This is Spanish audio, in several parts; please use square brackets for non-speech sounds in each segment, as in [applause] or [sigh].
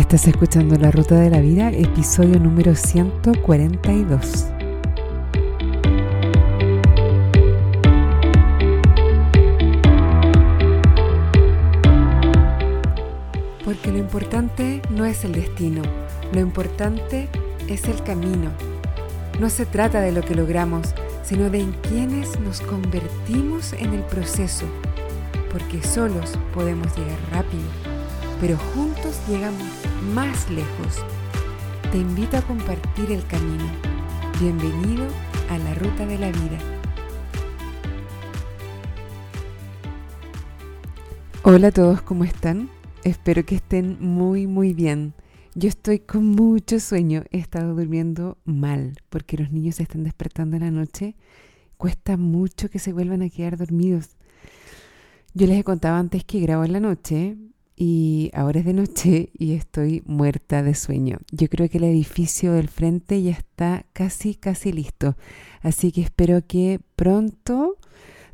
Estás escuchando La Ruta de la Vida, episodio número 142. Porque lo importante no es el destino, lo importante es el camino. No se trata de lo que logramos, sino de en quienes nos convertimos en el proceso, porque solos podemos llegar rápido, pero juntos llegamos más lejos. Te invito a compartir el camino. Bienvenido a la ruta de la vida. Hola a todos, ¿cómo están? Espero que estén muy muy bien. Yo estoy con mucho sueño, he estado durmiendo mal porque los niños se están despertando en la noche. Cuesta mucho que se vuelvan a quedar dormidos. Yo les he contado antes que grabo en la noche, y ahora es de noche y estoy muerta de sueño. Yo creo que el edificio del frente ya está casi, casi listo. Así que espero que pronto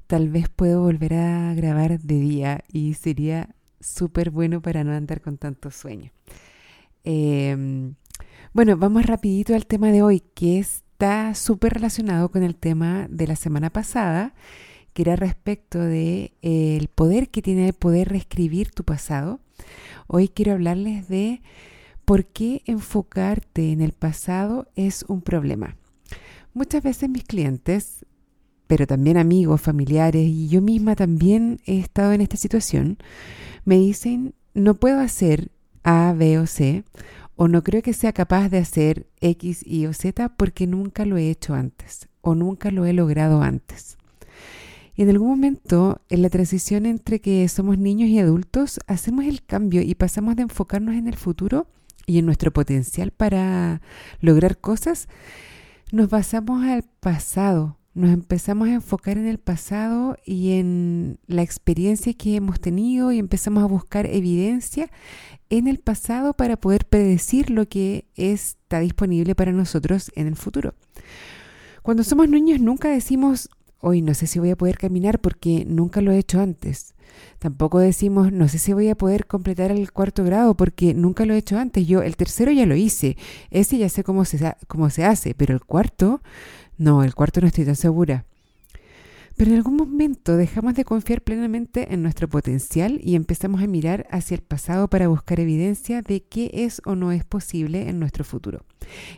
tal vez puedo volver a grabar de día y sería súper bueno para no andar con tanto sueño. Em, bueno, vamos rapidito al tema de hoy que está súper relacionado con el tema de la semana pasada que era respecto de eh, el poder que tiene el poder reescribir tu pasado. Hoy quiero hablarles de por qué enfocarte en el pasado es un problema. Muchas veces mis clientes, pero también amigos, familiares y yo misma también he estado en esta situación, me dicen, no puedo hacer A, B o C, o no creo que sea capaz de hacer X, Y o Z porque nunca lo he hecho antes o nunca lo he logrado antes. Y en algún momento, en la transición entre que somos niños y adultos, hacemos el cambio y pasamos de enfocarnos en el futuro y en nuestro potencial para lograr cosas, nos basamos al pasado, nos empezamos a enfocar en el pasado y en la experiencia que hemos tenido y empezamos a buscar evidencia en el pasado para poder predecir lo que está disponible para nosotros en el futuro. Cuando somos niños nunca decimos hoy no sé si voy a poder caminar porque nunca lo he hecho antes. Tampoco decimos, no sé si voy a poder completar el cuarto grado porque nunca lo he hecho antes. Yo el tercero ya lo hice, ese ya sé cómo se, cómo se hace, pero el cuarto, no, el cuarto no estoy tan segura. Pero en algún momento dejamos de confiar plenamente en nuestro potencial y empezamos a mirar hacia el pasado para buscar evidencia de qué es o no es posible en nuestro futuro.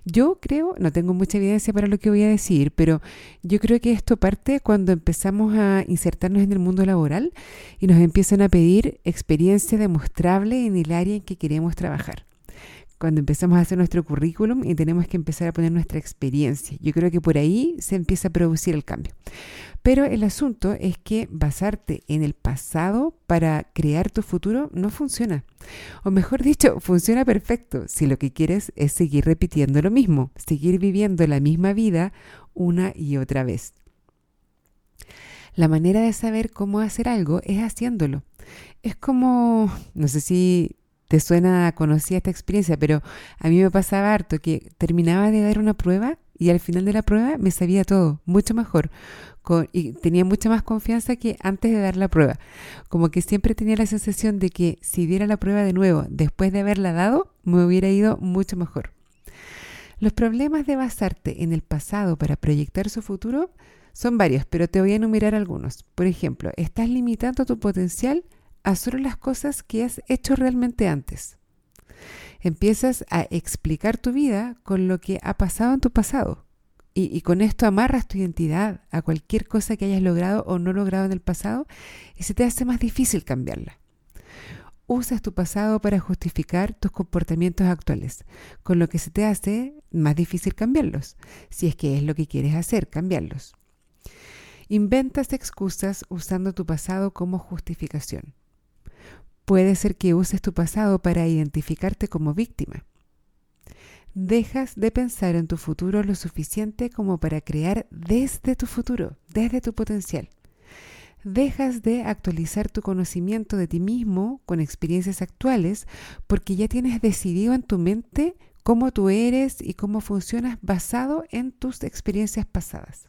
Yo creo, no tengo mucha evidencia para lo que voy a decir, pero yo creo que esto parte cuando empezamos a insertarnos en el mundo laboral y nos empiezan a pedir experiencia demostrable en el área en que queremos trabajar cuando empezamos a hacer nuestro currículum y tenemos que empezar a poner nuestra experiencia. Yo creo que por ahí se empieza a producir el cambio. Pero el asunto es que basarte en el pasado para crear tu futuro no funciona. O mejor dicho, [laughs] funciona perfecto si lo que quieres es seguir repitiendo lo mismo, seguir viviendo la misma vida una y otra vez. La manera de saber cómo hacer algo es haciéndolo. Es como, no sé si te suena conocida esta experiencia, pero a mí me pasaba harto que terminaba de dar una prueba y al final de la prueba me sabía todo, mucho mejor. y tenía mucha más confianza que antes de dar la prueba. Como que siempre tenía la sensación de que si diera la prueba de nuevo después de haberla dado, me hubiera ido mucho mejor. Los problemas de basarte en el pasado para proyectar su futuro son varios, pero te voy a enumerar algunos. Por ejemplo, estás limitando tu potencial solo las cosas que has hecho realmente antes. Empiezas a explicar tu vida con lo que ha pasado en tu pasado. Y, con esto amarras tu identidad a cualquier cosa que hayas logrado o no logrado en el pasado y se te hace más difícil cambiarla. Usas tu pasado para justificar tus comportamientos actuales, con lo que se te hace más difícil cambiarlos, si es que es lo que quieres hacer, cambiarlos. Inventas excusas usando tu pasado como justificación. Puede ser que uses tu pasado para identificarte como víctima. Dejas de pensar en tu futuro lo suficiente como para crear desde tu futuro, desde tu potencial. Dejas de actualizar tu conocimiento de ti mismo con experiencias actuales porque ya tienes decidido en tu mente cómo tú eres y cómo funcionas basado en tus experiencias pasadas.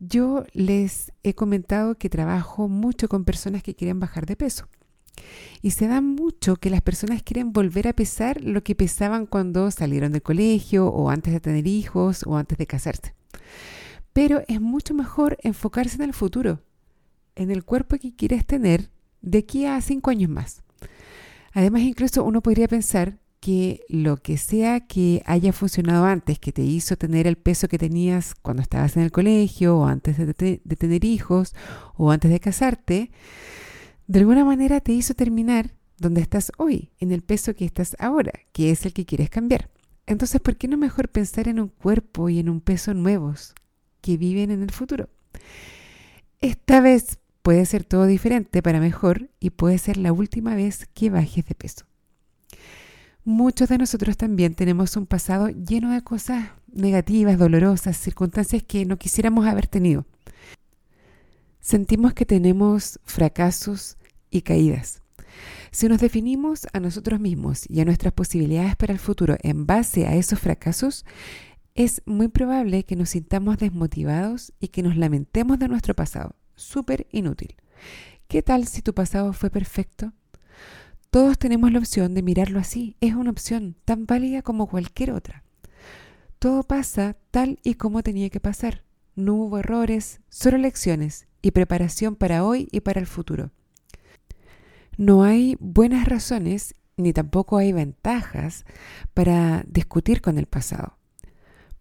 Yo les he comentado que trabajo mucho con personas que quieren bajar de peso Y se da mucho que las personas quieren volver a pesar lo que pesaban cuando salieron del colegio o antes de tener hijos o antes de casarse. Pero es mucho mejor enfocarse en el futuro, en el cuerpo que quieres tener de aquí a cinco años más. Además, incluso uno podría pensar que lo que sea que haya funcionado antes, que te hizo tener el peso que tenías cuando estabas en el colegio o antes de, de, tener hijos o antes de casarte, de alguna manera te hizo terminar donde estás hoy, en el peso que estás ahora, que es el que quieres cambiar. Entonces, ¿por qué no mejor pensar en un cuerpo y en un peso nuevos que viven en el futuro? Esta vez puede ser todo diferente para mejor y puede ser la última vez que bajes de peso. Muchos de nosotros también tenemos un pasado lleno de cosas negativas, dolorosas, circunstancias que no quisiéramos haber tenido. Sentimos que tenemos fracasos y caídas. Si nos definimos a nosotros mismos y a nuestras posibilidades para el futuro en base a esos fracasos, es muy probable que nos sintamos desmotivados y que nos lamentemos de nuestro pasado. Súper inútil. ¿Qué tal si tu pasado fue perfecto? Todos tenemos la opción de mirarlo así. Es una opción tan válida como cualquier otra. Todo pasa tal y como tenía que pasar. No hubo errores, solo lecciones y preparación para hoy y para el futuro. No hay buenas razones ni tampoco hay ventajas para discutir con el pasado,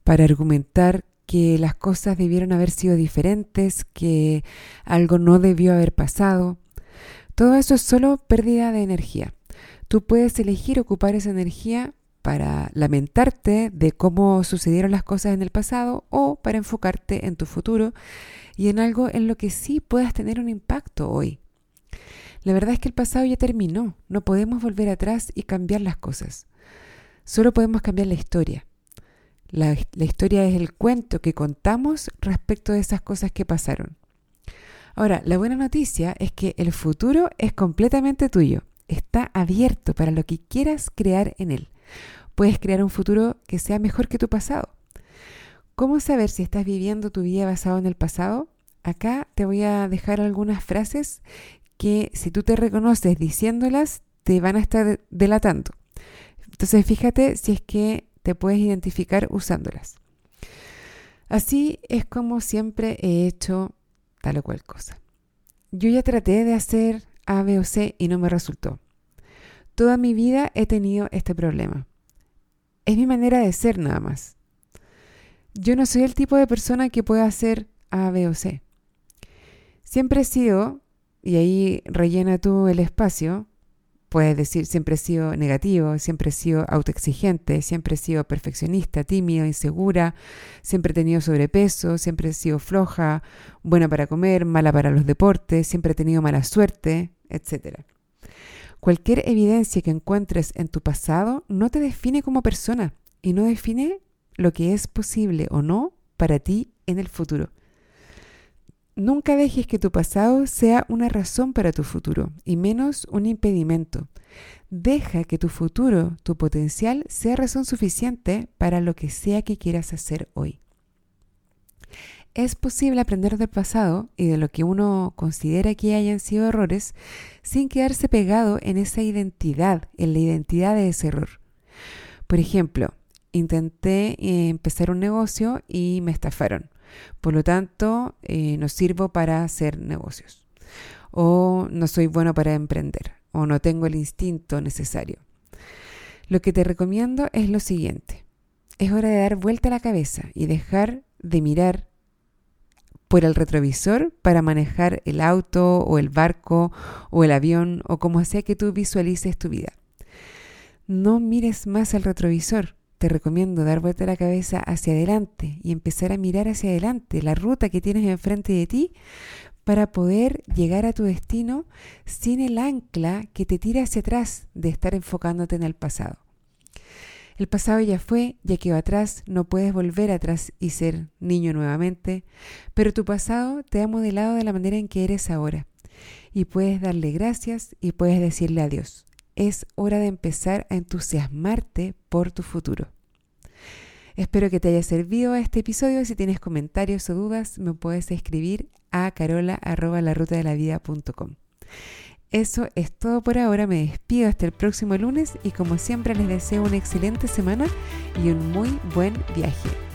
para argumentar que las cosas debieron haber sido diferentes, que algo no debió haber pasado. Todo eso es solo pérdida de energía. Tú puedes elegir ocupar esa energía para lamentarte de cómo sucedieron las cosas en el pasado o para enfocarte en tu futuro y en algo en lo que sí puedas tener un impacto hoy. La verdad es que el pasado ya terminó, no podemos volver atrás y cambiar las cosas. Solo podemos cambiar la historia. La, historia es el cuento que contamos respecto de esas cosas que pasaron. Ahora, la buena noticia es que el futuro es completamente tuyo. Está abierto para lo que quieras crear en él. Puedes crear un futuro que sea mejor que tu pasado. ¿Cómo saber si estás viviendo tu vida basado en el pasado? Acá te voy a dejar algunas frases que si tú te reconoces diciéndolas, te van a estar delatando. Entonces fíjate si es que te puedes identificar usándolas. Así es como siempre he hecho tal o cual cosa. Yo ya traté de hacer A, B o C y no me resultó. Toda mi vida he tenido este problema. Es mi manera de ser nada más. Yo no soy el tipo de persona que pueda hacer A, B o C. Siempre he sido, y ahí rellena tú el espacio, Puedes decir, siempre he sido negativo, siempre he sido autoexigente, siempre he sido perfeccionista, tímido, insegura, siempre he tenido sobrepeso, siempre he sido floja, buena para comer, mala para los deportes, siempre he tenido mala suerte, etc. Cualquier evidencia que encuentres en tu pasado no te define como persona y no define lo que es posible o no para ti en el futuro. Nunca dejes que tu pasado sea una razón para tu futuro y menos un impedimento. Deja que tu futuro, tu potencial, sea razón suficiente para lo que sea que quieras hacer hoy. Es posible aprender del pasado y de lo que uno considera que hayan sido errores sin quedarse pegado en esa identidad, en la identidad de ese error. Por ejemplo, intenté eh, empezar un negocio y me estafaron. Por lo tanto, eh, no sirvo para hacer negocios. O no soy bueno para emprender. O no tengo el instinto necesario. Lo que te recomiendo es lo siguiente. Es hora de dar vuelta la cabeza y dejar de mirar por el retrovisor para manejar el auto o el barco o el avión o como sea que tú visualices tu vida. No mires más al retrovisor, te recomiendo dar vuelta la cabeza hacia adelante y empezar a mirar hacia adelante la ruta que tienes enfrente de ti para poder llegar a tu destino sin el ancla que te tira hacia atrás de estar enfocándote en el pasado. El pasado ya fue, ya quedó atrás, no puedes volver atrás y ser niño nuevamente, pero tu pasado te ha modelado de la manera en que eres ahora. Y puedes darle gracias y puedes decirle adiós es hora de empezar a entusiasmarte por tu futuro. Espero que te haya servido este episodio. Si tienes comentarios o dudas, me puedes escribir a carola.larutadelavida.com. Eso es todo por ahora, me despido hasta el próximo lunes y como siempre les deseo una excelente semana y un muy buen viaje.